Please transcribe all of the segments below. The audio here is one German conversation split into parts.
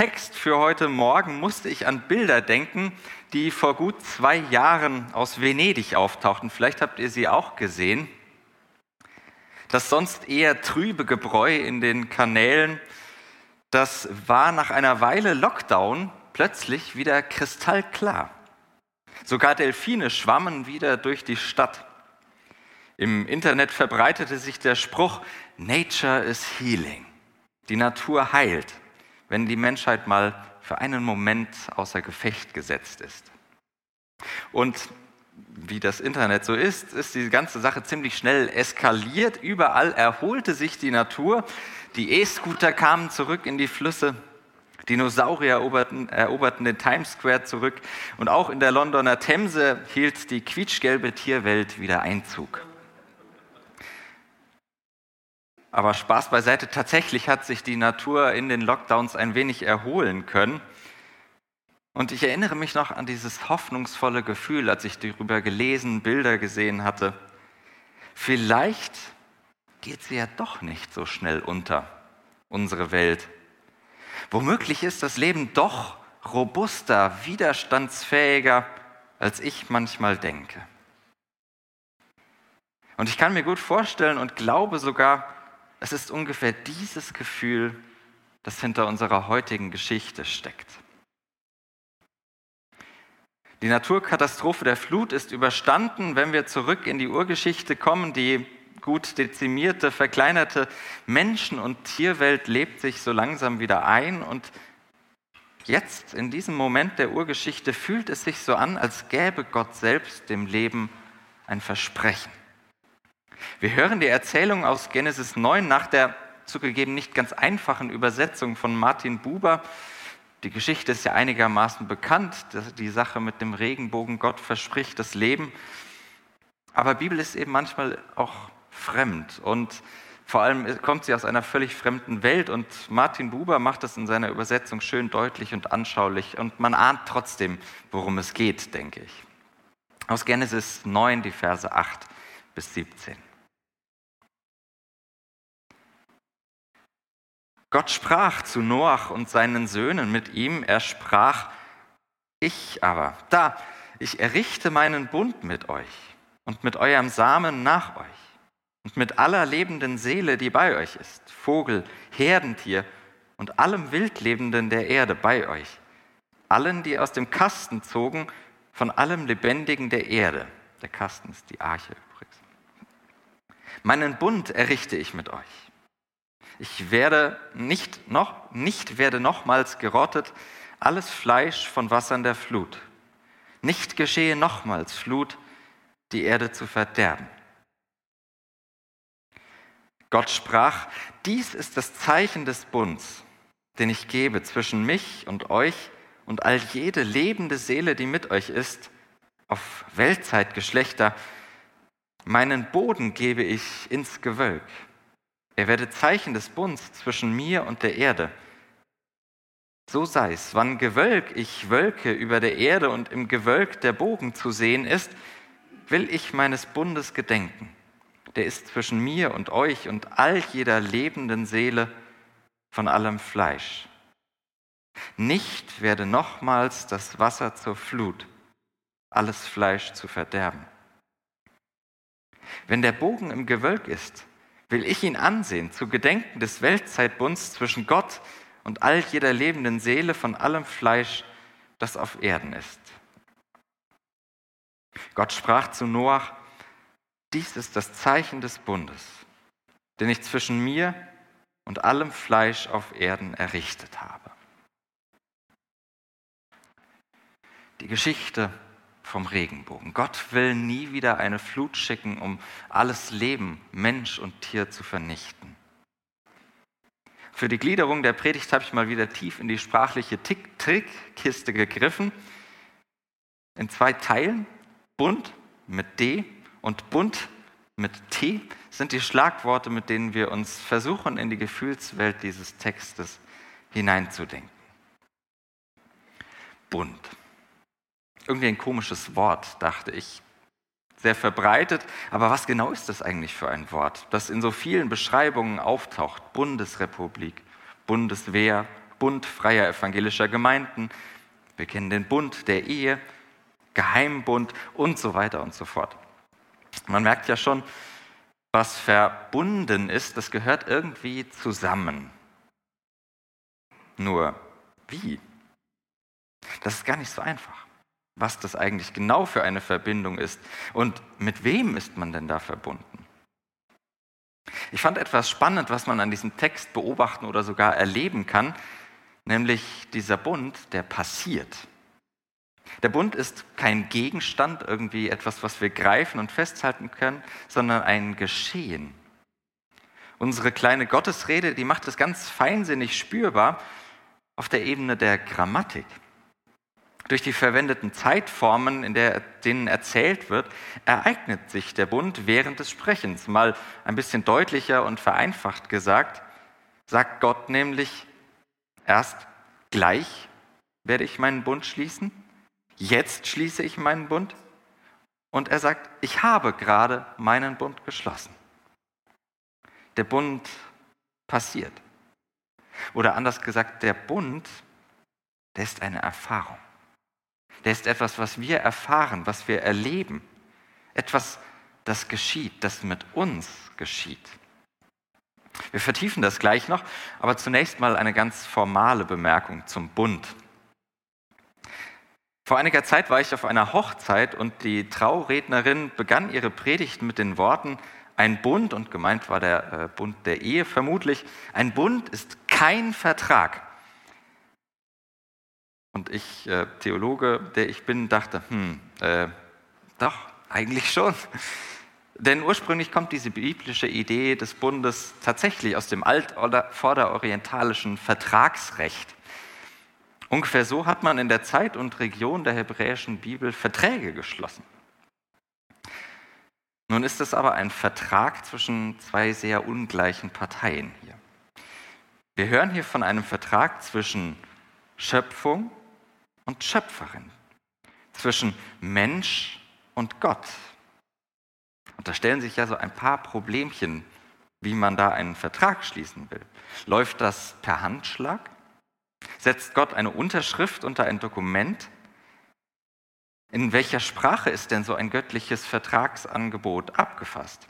Text für heute Morgen musste ich an Bilder denken, die vor gut zwei Jahren aus Venedig auftauchten. Vielleicht habt ihr sie auch gesehen. Das sonst eher trübe Gebräu in den Kanälen, das war nach einer Weile Lockdown plötzlich wieder kristallklar. Sogar Delfine schwammen wieder durch die Stadt. Im Internet verbreitete sich der Spruch, Nature is healing. Die Natur heilt wenn die Menschheit mal für einen Moment außer Gefecht gesetzt ist. Und wie das Internet so ist, ist die ganze Sache ziemlich schnell eskaliert. Überall erholte sich die Natur. Die E-Scooter kamen zurück in die Flüsse. Dinosaurier eroberten, eroberten den Times Square zurück. Und auch in der Londoner Themse hielt die quietschgelbe Tierwelt wieder Einzug. Aber Spaß beiseite, tatsächlich hat sich die Natur in den Lockdowns ein wenig erholen können. Und ich erinnere mich noch an dieses hoffnungsvolle Gefühl, als ich darüber gelesen, Bilder gesehen hatte. Vielleicht geht sie ja doch nicht so schnell unter, unsere Welt. Womöglich ist das Leben doch robuster, widerstandsfähiger, als ich manchmal denke. Und ich kann mir gut vorstellen und glaube sogar, es ist ungefähr dieses Gefühl, das hinter unserer heutigen Geschichte steckt. Die Naturkatastrophe der Flut ist überstanden, wenn wir zurück in die Urgeschichte kommen. Die gut dezimierte, verkleinerte Menschen- und Tierwelt lebt sich so langsam wieder ein. Und jetzt, in diesem Moment der Urgeschichte, fühlt es sich so an, als gäbe Gott selbst dem Leben ein Versprechen. Wir hören die Erzählung aus Genesis 9 nach der zugegeben nicht ganz einfachen Übersetzung von Martin Buber. Die Geschichte ist ja einigermaßen bekannt, die Sache mit dem Regenbogen, Gott verspricht das Leben. Aber Bibel ist eben manchmal auch fremd und vor allem kommt sie aus einer völlig fremden Welt und Martin Buber macht das in seiner Übersetzung schön deutlich und anschaulich und man ahnt trotzdem, worum es geht, denke ich. Aus Genesis 9, die Verse 8 bis 17. Gott sprach zu Noach und seinen Söhnen mit ihm, er sprach, ich aber, da, ich errichte meinen Bund mit euch und mit eurem Samen nach euch und mit aller lebenden Seele, die bei euch ist, Vogel, Herdentier und allem Wildlebenden der Erde bei euch, allen, die aus dem Kasten zogen, von allem Lebendigen der Erde. Der Kasten ist die Arche übrigens. Meinen Bund errichte ich mit euch ich werde nicht, noch, nicht werde nochmals gerottet, alles Fleisch von Wassern der Flut. Nicht geschehe nochmals Flut, die Erde zu verderben. Gott sprach, dies ist das Zeichen des Bunds, den ich gebe zwischen mich und euch und all jede lebende Seele, die mit euch ist, auf Weltzeitgeschlechter. Meinen Boden gebe ich ins Gewölk er werde Zeichen des Bunds zwischen mir und der Erde. So sei es, wann Gewölk ich wölke über der Erde und im Gewölk der Bogen zu sehen ist, will ich meines Bundes gedenken. Der ist zwischen mir und euch und all jeder lebenden Seele von allem Fleisch. Nicht werde nochmals das Wasser zur Flut, alles Fleisch zu verderben. Wenn der Bogen im Gewölk ist, will ich ihn ansehen, zu Gedenken des Weltzeitbunds zwischen Gott und all jeder lebenden Seele von allem Fleisch, das auf Erden ist. Gott sprach zu Noach, dies ist das Zeichen des Bundes, den ich zwischen mir und allem Fleisch auf Erden errichtet habe. Die Geschichte vom Regenbogen. Gott will nie wieder eine Flut schicken, um alles Leben, Mensch und Tier zu vernichten. Für die Gliederung der Predigt habe ich mal wieder tief in die sprachliche Trickkiste gegriffen. In zwei Teilen, bunt mit D und bunt mit T, sind die Schlagworte, mit denen wir uns versuchen, in die Gefühlswelt dieses Textes hineinzudenken. Bunt. Irgendwie ein komisches Wort, dachte ich. Sehr verbreitet, aber was genau ist das eigentlich für ein Wort, das in so vielen Beschreibungen auftaucht? Bundesrepublik, Bundeswehr, Bund freier evangelischer Gemeinden, wir kennen den Bund der Ehe, Geheimbund und so weiter und so fort. Man merkt ja schon, was verbunden ist, das gehört irgendwie zusammen. Nur wie? Das ist gar nicht so einfach was das eigentlich genau für eine Verbindung ist und mit wem ist man denn da verbunden. Ich fand etwas spannend, was man an diesem Text beobachten oder sogar erleben kann, nämlich dieser Bund, der passiert. Der Bund ist kein Gegenstand, irgendwie etwas, was wir greifen und festhalten können, sondern ein Geschehen. Unsere kleine Gottesrede, die macht es ganz feinsinnig spürbar auf der Ebene der Grammatik durch die verwendeten Zeitformen, in der, denen erzählt wird, ereignet sich der Bund während des Sprechens. Mal ein bisschen deutlicher und vereinfacht gesagt, sagt Gott nämlich, erst gleich werde ich meinen Bund schließen, jetzt schließe ich meinen Bund und er sagt, ich habe gerade meinen Bund geschlossen. Der Bund passiert. Oder anders gesagt, der Bund, der ist eine Erfahrung der ist etwas, was wir erfahren, was wir erleben. Etwas, das geschieht, das mit uns geschieht. Wir vertiefen das gleich noch, aber zunächst mal eine ganz formale Bemerkung zum Bund. Vor einiger Zeit war ich auf einer Hochzeit und die Traurednerin begann ihre Predigt mit den Worten, ein Bund, und gemeint war der äh, Bund der Ehe vermutlich, ein Bund ist kein Vertrag, und ich, äh, Theologe, der ich bin, dachte, hm, äh, doch, eigentlich schon. Denn ursprünglich kommt diese biblische Idee des Bundes tatsächlich aus dem alt- oder vorderorientalischen Vertragsrecht. Ungefähr so hat man in der Zeit und Region der hebräischen Bibel Verträge geschlossen. Nun ist es aber ein Vertrag zwischen zwei sehr ungleichen Parteien hier. Wir hören hier von einem Vertrag zwischen Schöpfung und Schöpferin, zwischen Mensch und Gott. Und da stellen sich ja so ein paar Problemchen, wie man da einen Vertrag schließen will. Läuft das per Handschlag? Setzt Gott eine Unterschrift unter ein Dokument? In welcher Sprache ist denn so ein göttliches Vertragsangebot abgefasst?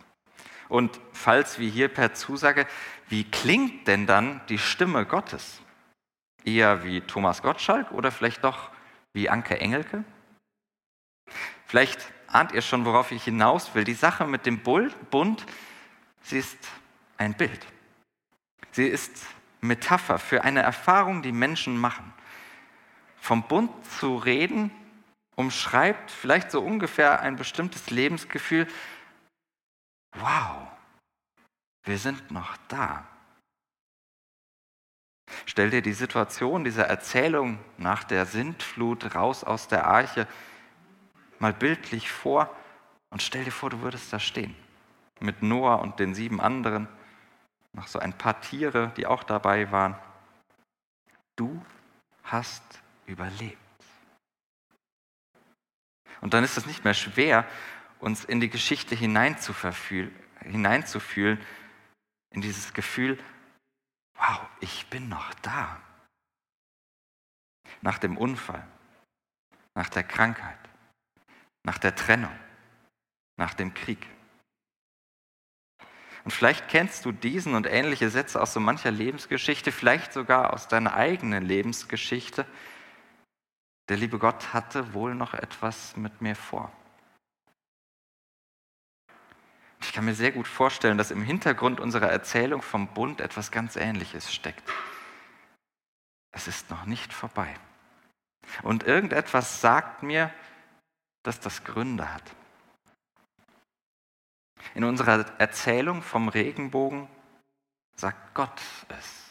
Und falls wie hier per Zusage, wie klingt denn dann die Stimme Gottes? Eher wie Thomas Gottschalk oder vielleicht doch wie Anke Engelke? Vielleicht ahnt ihr schon, worauf ich hinaus will. Die Sache mit dem Bund, sie ist ein Bild. Sie ist Metapher für eine Erfahrung, die Menschen machen. Vom Bund zu reden umschreibt vielleicht so ungefähr ein bestimmtes Lebensgefühl. Wow, wir sind noch da. Stell dir die Situation dieser Erzählung nach der Sintflut raus aus der Arche mal bildlich vor und stell dir vor, du würdest da stehen mit Noah und den sieben anderen, noch so ein paar Tiere, die auch dabei waren. Du hast überlebt. Und dann ist es nicht mehr schwer, uns in die Geschichte hineinzufühlen, in dieses Gefühl, wow, ich bin noch da. Nach dem Unfall, nach der Krankheit, nach der Trennung, nach dem Krieg. Und vielleicht kennst du diesen und ähnliche Sätze aus so mancher Lebensgeschichte, vielleicht sogar aus deiner eigenen Lebensgeschichte. Der liebe Gott hatte wohl noch etwas mit mir vor. Ich kann mir sehr gut vorstellen, dass im Hintergrund unserer Erzählung vom Bund etwas ganz Ähnliches steckt. Es ist noch nicht vorbei. Und irgendetwas sagt mir, dass das Gründe hat. In unserer Erzählung vom Regenbogen sagt Gott es.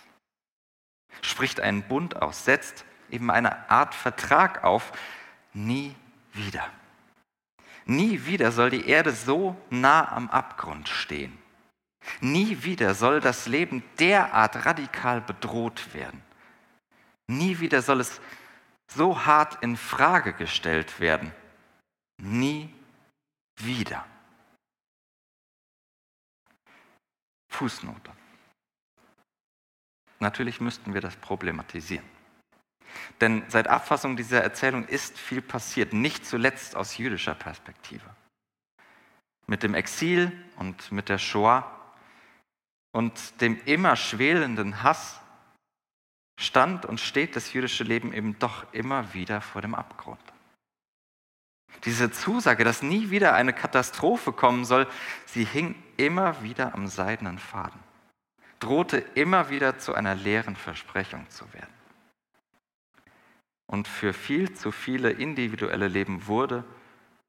spricht einen Bund aus, setzt eben eine Art Vertrag auf, nie wieder. Nie wieder soll die Erde so nah am Abgrund stehen. Nie wieder soll das Leben derart radikal bedroht werden. Nie wieder soll es so hart in Frage gestellt werden. Nie wieder. Fußnote. Natürlich müssten wir das problematisieren. Denn seit Abfassung dieser Erzählung ist viel passiert, nicht zuletzt aus jüdischer Perspektive. Mit dem Exil und mit der Shoah und dem immer schwelenden Hass stand und steht das jüdische Leben eben doch immer wieder vor dem Abgrund. Diese Zusage, dass nie wieder eine Katastrophe kommen soll, sie hing immer wieder am seidenen Faden, drohte immer wieder zu einer leeren Versprechung zu werden. Und für viel zu viele individuelle Leben wurde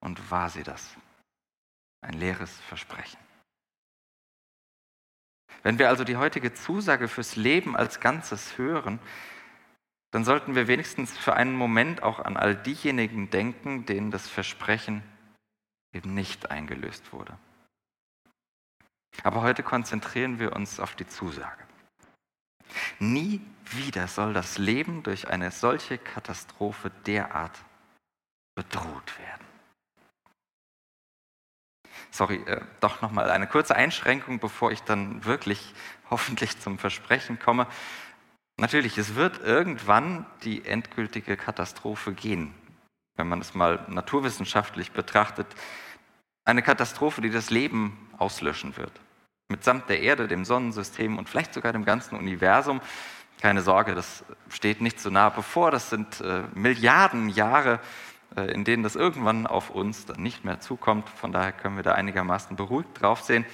und war sie das. Ein leeres Versprechen. Wenn wir also die heutige Zusage fürs Leben als Ganzes hören, dann sollten wir wenigstens für einen Moment auch an all diejenigen denken, denen das Versprechen eben nicht eingelöst wurde. Aber heute konzentrieren wir uns auf die Zusage. Nie wieder soll das Leben durch eine solche Katastrophe derart bedroht werden. Sorry, äh, doch nochmal eine kurze Einschränkung, bevor ich dann wirklich hoffentlich zum Versprechen komme. Natürlich, es wird irgendwann die endgültige Katastrophe gehen, wenn man es mal naturwissenschaftlich betrachtet. Eine Katastrophe, die das Leben auslöschen wird. Mitsamt der Erde, dem Sonnensystem und vielleicht sogar dem ganzen Universum. Keine Sorge, das steht nicht so nah bevor. Das sind äh, Milliarden Jahre, äh, in denen das irgendwann auf uns dann nicht mehr zukommt. Von daher können wir da einigermaßen beruhigt drauf sehen.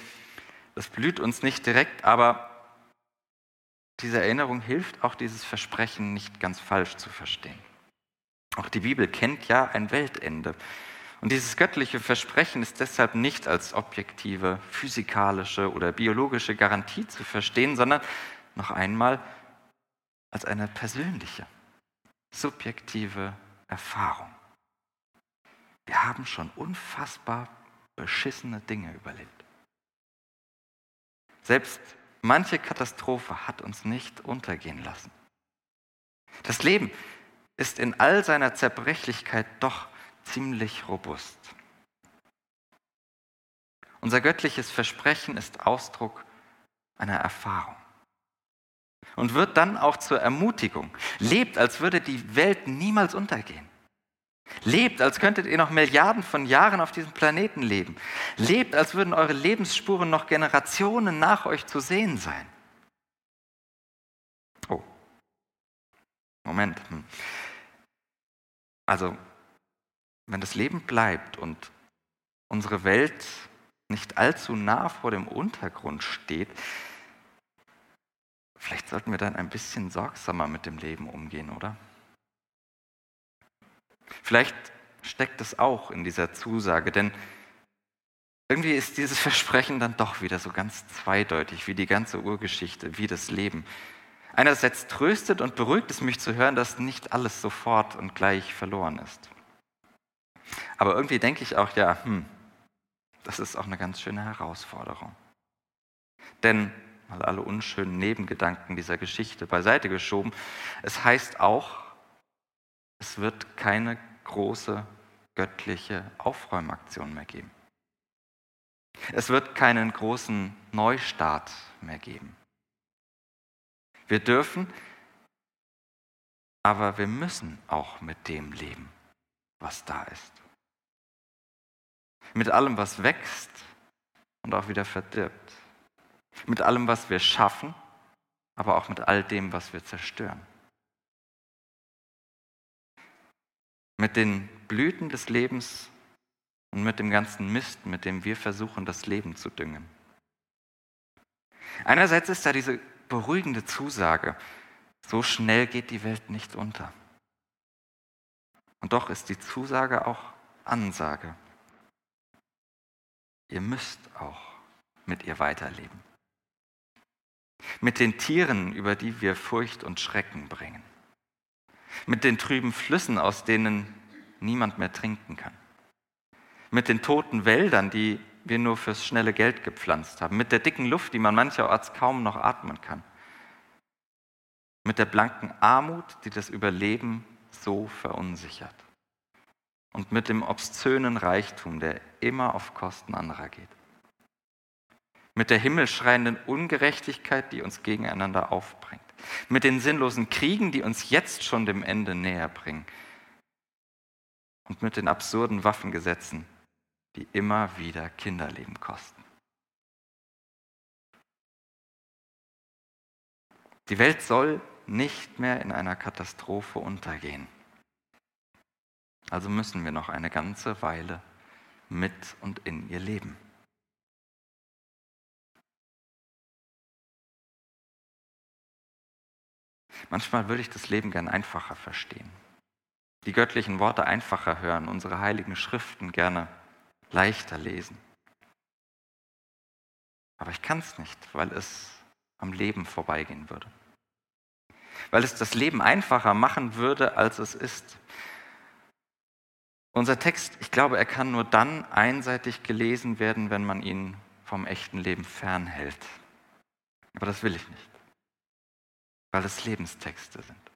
Das blüht uns nicht direkt, aber diese Erinnerung hilft auch, dieses Versprechen nicht ganz falsch zu verstehen. Auch die Bibel kennt ja ein Weltende. Und dieses göttliche Versprechen ist deshalb nicht als objektive, physikalische oder biologische Garantie zu verstehen, sondern noch einmal als eine persönliche, subjektive Erfahrung. Wir haben schon unfassbar beschissene Dinge überlebt. Selbst Manche Katastrophe hat uns nicht untergehen lassen. Das Leben ist in all seiner Zerbrechlichkeit doch ziemlich robust. Unser göttliches Versprechen ist Ausdruck einer Erfahrung und wird dann auch zur Ermutigung. Lebt, als würde die Welt niemals untergehen. Lebt, als könntet ihr noch Milliarden von Jahren auf diesem Planeten leben. Lebt, als würden eure Lebensspuren noch Generationen nach euch zu sehen sein. Oh. Moment. Hm. Also, wenn das Leben bleibt und unsere Welt nicht allzu nah vor dem Untergrund steht, vielleicht sollten wir dann ein bisschen sorgsamer mit dem Leben umgehen, oder? Vielleicht steckt es auch in dieser Zusage, denn irgendwie ist dieses Versprechen dann doch wieder so ganz zweideutig, wie die ganze Urgeschichte, wie das Leben. Einerseits tröstet und beruhigt es mich zu hören, dass nicht alles sofort und gleich verloren ist. Aber irgendwie denke ich auch, ja, hm, das ist auch eine ganz schöne Herausforderung. Denn, mal alle unschönen Nebengedanken dieser Geschichte beiseite geschoben, es heißt auch, es wird keine große göttliche Aufräumaktion mehr geben. Es wird keinen großen Neustart mehr geben. Wir dürfen, aber wir müssen auch mit dem leben, was da ist. Mit allem, was wächst und auch wieder verdirbt. Mit allem, was wir schaffen, aber auch mit all dem, was wir zerstören. mit den Blüten des Lebens und mit dem ganzen Mist, mit dem wir versuchen, das Leben zu düngen. Einerseits ist da diese beruhigende Zusage, so schnell geht die Welt nicht unter. Und doch ist die Zusage auch Ansage. Ihr müsst auch mit ihr weiterleben. mit den Tieren, über die wir Furcht und Schrecken bringen, mit den trüben Flüssen, aus denen niemand mehr trinken kann, mit den toten Wäldern, die wir nur fürs schnelle Geld gepflanzt haben, mit der dicken Luft, die man mancherorts kaum noch atmen kann, mit der blanken Armut, die das Überleben so verunsichert und mit dem obszönen Reichtum, der immer auf Kosten anderer geht, mit der himmelschreienden Ungerechtigkeit, die uns gegeneinander aufbringt, mit den sinnlosen Kriegen, die uns jetzt schon dem Ende näher bringen und mit den absurden Waffengesetzen, die immer wieder Kinderleben kosten. Die Welt soll nicht mehr in einer Katastrophe untergehen. Also müssen wir noch eine ganze Weile mit und in ihr leben. Manchmal würde ich das Leben gern einfacher verstehen, die göttlichen Worte einfacher hören, unsere heiligen Schriften gerne leichter lesen. Aber ich kann es nicht, weil es am Leben vorbeigehen würde. Weil es das Leben einfacher machen würde, als es ist. Unser Text, ich glaube, er kann nur dann einseitig gelesen werden, wenn man ihn vom echten Leben fernhält. Aber das will ich nicht, weil es Lebenstexte sind.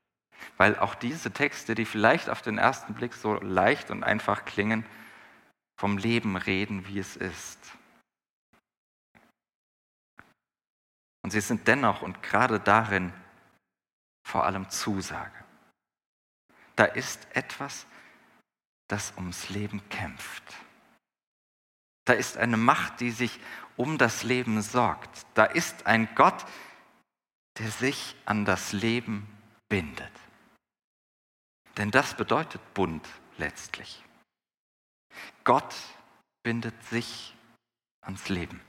Weil auch diese Texte, die vielleicht auf den ersten Blick so leicht und einfach klingen, vom Leben reden, wie es ist. Und sie sind dennoch und gerade darin vor allem Zusage. Da ist etwas, das ums Leben kämpft. Da ist eine Macht, die sich um das Leben sorgt. Da ist ein Gott, der sich an das Leben bindet. Denn das bedeutet Bund letztlich. Gott bindet sich ans Leben.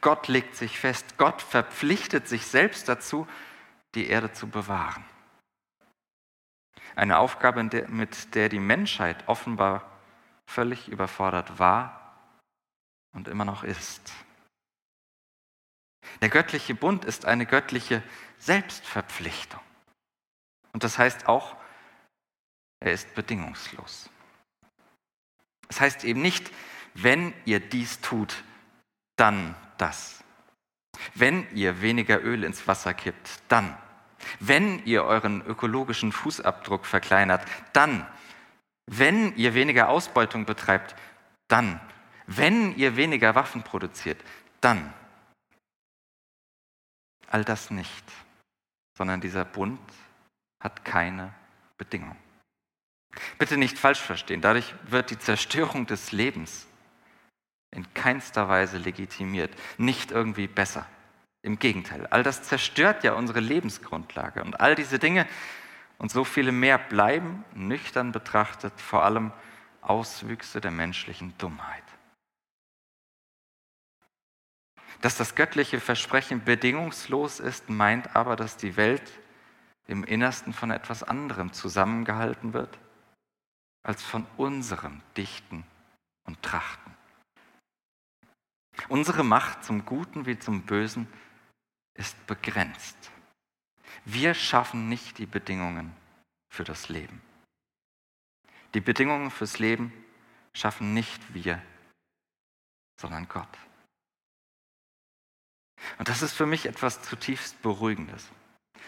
Gott legt sich fest, Gott verpflichtet sich selbst dazu, die Erde zu bewahren. Eine Aufgabe, mit der die Menschheit offenbar völlig überfordert war und immer noch ist. Der göttliche Bund ist eine göttliche Selbstverpflichtung. Und das heißt auch, er ist bedingungslos. Es heißt eben nicht, wenn ihr dies tut, dann das. Wenn ihr weniger Öl ins Wasser kippt, dann. Wenn ihr euren ökologischen Fußabdruck verkleinert, dann. Wenn ihr weniger Ausbeutung betreibt, dann. Wenn ihr weniger Waffen produziert, dann. All das nicht, sondern dieser Bund hat keine Bedingung. Bitte nicht falsch verstehen, dadurch wird die Zerstörung des Lebens in keinster Weise legitimiert, nicht irgendwie besser. Im Gegenteil, all das zerstört ja unsere Lebensgrundlage und all diese Dinge und so viele mehr bleiben, nüchtern betrachtet, vor allem Auswüchse der menschlichen Dummheit. Dass das göttliche Versprechen bedingungslos ist, meint aber, dass die Welt im Innersten von etwas anderem zusammengehalten wird als von unserem Dichten und Trachten. Unsere Macht zum Guten wie zum Bösen ist begrenzt. Wir schaffen nicht die Bedingungen für das Leben. Die Bedingungen fürs Leben schaffen nicht wir, sondern Gott. Und das ist für mich etwas zutiefst Beruhigendes.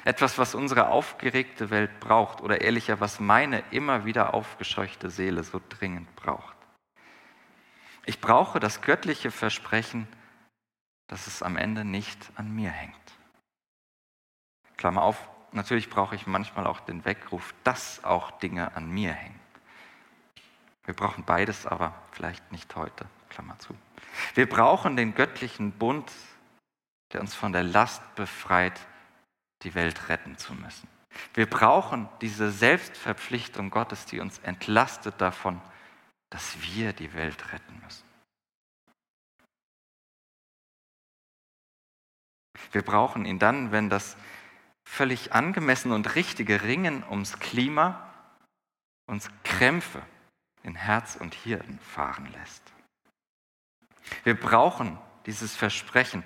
Etwas, was unsere aufgeregte Welt braucht oder ehrlicher, was meine immer wieder aufgescheuchte Seele so dringend braucht. Ich brauche das göttliche Versprechen, dass es am Ende nicht an mir hängt. Klammer auf, natürlich brauche ich manchmal auch den Weckruf, dass auch Dinge an mir hängen. Wir brauchen beides, aber vielleicht nicht heute. Klammer zu. Wir brauchen den göttlichen Bund, der uns von der Last befreit, die Welt retten zu müssen. Wir brauchen diese Selbstverpflichtung Gottes, die uns entlastet davon, dass wir die Welt retten müssen. Wir brauchen ihn dann, wenn das völlig angemessen und richtige Ringen ums Klima uns Krämpfe in Herz und Hirn fahren lässt. Wir brauchen dieses Versprechen,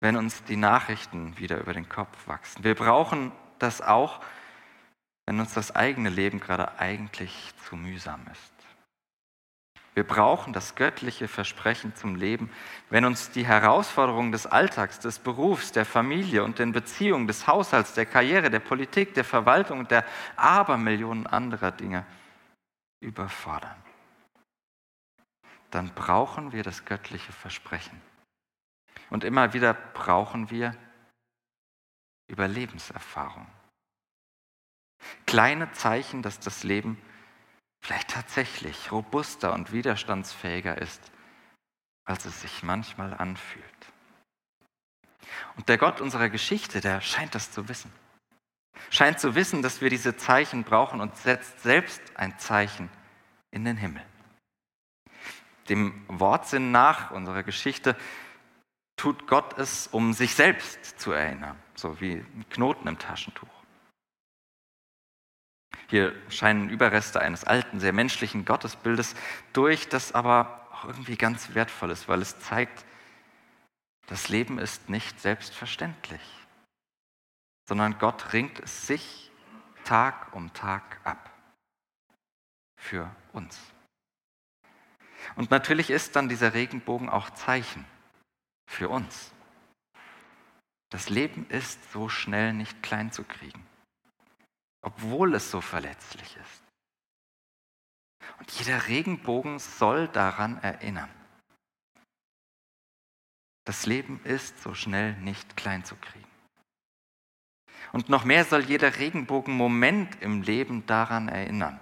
wenn uns die Nachrichten wieder über den Kopf wachsen. Wir brauchen das auch, wenn uns das eigene Leben gerade eigentlich zu mühsam ist. Wir brauchen das göttliche Versprechen zum Leben, wenn uns die Herausforderungen des Alltags, des Berufs, der Familie und den Beziehungen, des Haushalts, der Karriere, der Politik, der Verwaltung und der Abermillionen anderer Dinge überfordern. Dann brauchen wir das göttliche Versprechen. Und immer wieder brauchen wir Überlebenserfahrung. Kleine Zeichen, dass das Leben vielleicht tatsächlich robuster und widerstandsfähiger ist, als es sich manchmal anfühlt. Und der Gott unserer Geschichte, der scheint das zu wissen. Scheint zu wissen, dass wir diese Zeichen brauchen und setzt selbst ein Zeichen in den Himmel. Dem Wortsinn nach unserer Geschichte tut Gott es, um sich selbst zu erinnern, so wie ein Knoten im Taschentuch. Hier scheinen Überreste eines alten, sehr menschlichen Gottesbildes durch, das aber auch irgendwie ganz wertvoll ist, weil es zeigt, das Leben ist nicht selbstverständlich, sondern Gott ringt es sich Tag um Tag ab für uns. Und natürlich ist dann dieser Regenbogen auch Zeichen für uns. Das Leben ist so schnell nicht klein zu kriegen obwohl es so verletzlich ist. Und jeder Regenbogen soll daran erinnern. Das Leben ist so schnell nicht klein zu kriegen. Und noch mehr soll jeder Regenbogen-Moment im Leben daran erinnern.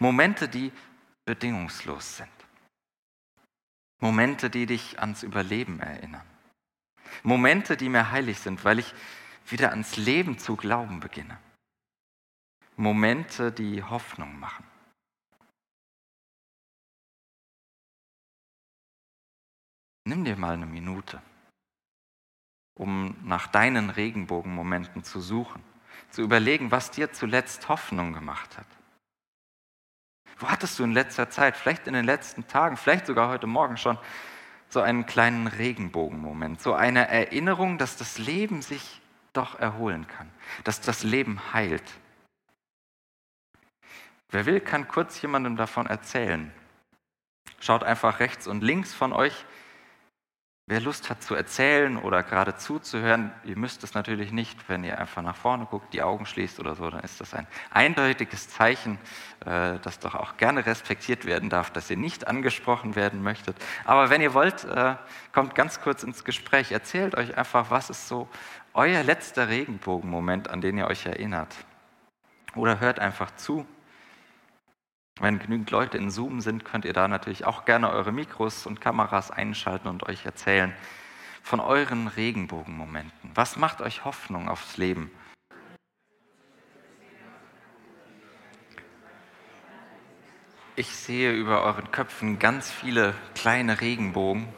Momente, die bedingungslos sind. Momente, die dich ans Überleben erinnern. Momente, die mir heilig sind, weil ich wieder ans Leben zu glauben beginne. Momente, die Hoffnung machen. Nimm dir mal eine Minute, um nach deinen Regenbogenmomenten zu suchen, zu überlegen, was dir zuletzt Hoffnung gemacht hat. Wo hattest du in letzter Zeit, vielleicht in den letzten Tagen, vielleicht sogar heute Morgen schon, so einen kleinen Regenbogenmoment, so eine Erinnerung, dass das Leben sich doch erholen kann, dass das Leben heilt, Wer will, kann kurz jemandem davon erzählen. Schaut einfach rechts und links von euch. Wer Lust hat zu erzählen oder gerade zuzuhören, ihr müsst es natürlich nicht, wenn ihr einfach nach vorne guckt, die Augen schließt oder so, dann ist das ein eindeutiges Zeichen, äh, das doch auch gerne respektiert werden darf, dass ihr nicht angesprochen werden möchtet. Aber wenn ihr wollt, äh, kommt ganz kurz ins Gespräch, erzählt euch einfach, was ist so euer letzter Regenbogenmoment, an den ihr euch erinnert. Oder hört einfach zu wenn genügend Leute in Zoom sind, könnt ihr da natürlich auch gerne eure Mikros und Kameras einschalten und euch erzählen von euren Regenbogenmomenten. Was macht euch Hoffnung aufs Leben? Ich sehe über euren Köpfen ganz viele kleine Regenbogen.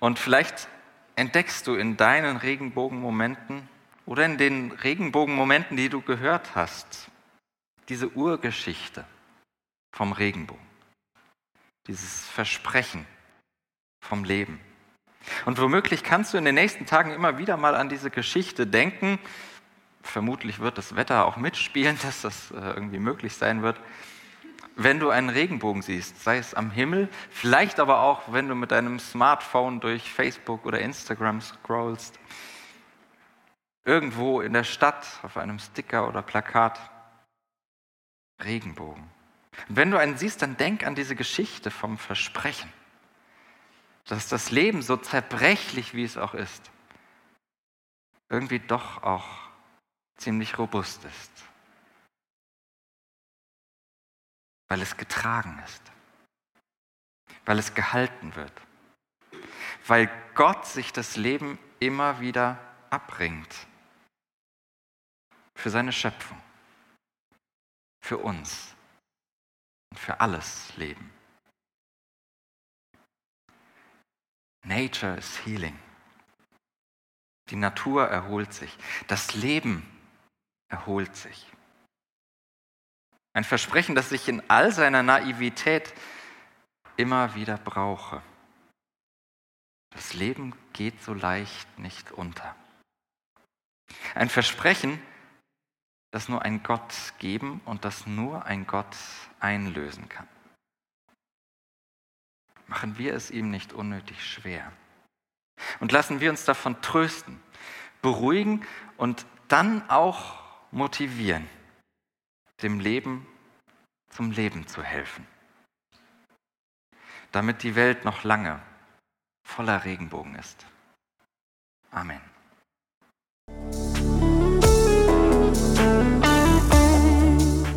Und vielleicht entdeckst du in deinen Regenbogenmomenten oder in den Regenbogenmomenten, die du gehört hast, diese Urgeschichte vom Regenbogen, dieses Versprechen vom Leben. Und womöglich kannst du in den nächsten Tagen immer wieder mal an diese Geschichte denken. Vermutlich wird das Wetter auch mitspielen, dass das äh, irgendwie möglich sein wird. Wenn du einen Regenbogen siehst, sei es am Himmel, vielleicht aber auch, wenn du mit deinem Smartphone durch Facebook oder Instagram scrollst, irgendwo in der Stadt auf einem Sticker oder Plakat, Regenbogen. Und wenn du einen siehst, dann denk an diese Geschichte vom Versprechen, dass das Leben so zerbrechlich wie es auch ist, irgendwie doch auch ziemlich robust ist, weil es getragen ist, weil es gehalten wird, weil Gott sich das Leben immer wieder abringt. Für seine Schöpfung für uns und für alles Leben. Nature is healing. Die Natur erholt sich. Das Leben erholt sich. Ein Versprechen, das ich in all seiner Naivität immer wieder brauche. Das Leben geht so leicht nicht unter. Ein Versprechen, das nur ein Gott geben und das nur ein Gott einlösen kann. Machen wir es ihm nicht unnötig schwer. Und lassen wir uns davon trösten, beruhigen und dann auch motivieren, dem Leben zum Leben zu helfen. Damit die Welt noch lange voller Regenbogen ist. Amen.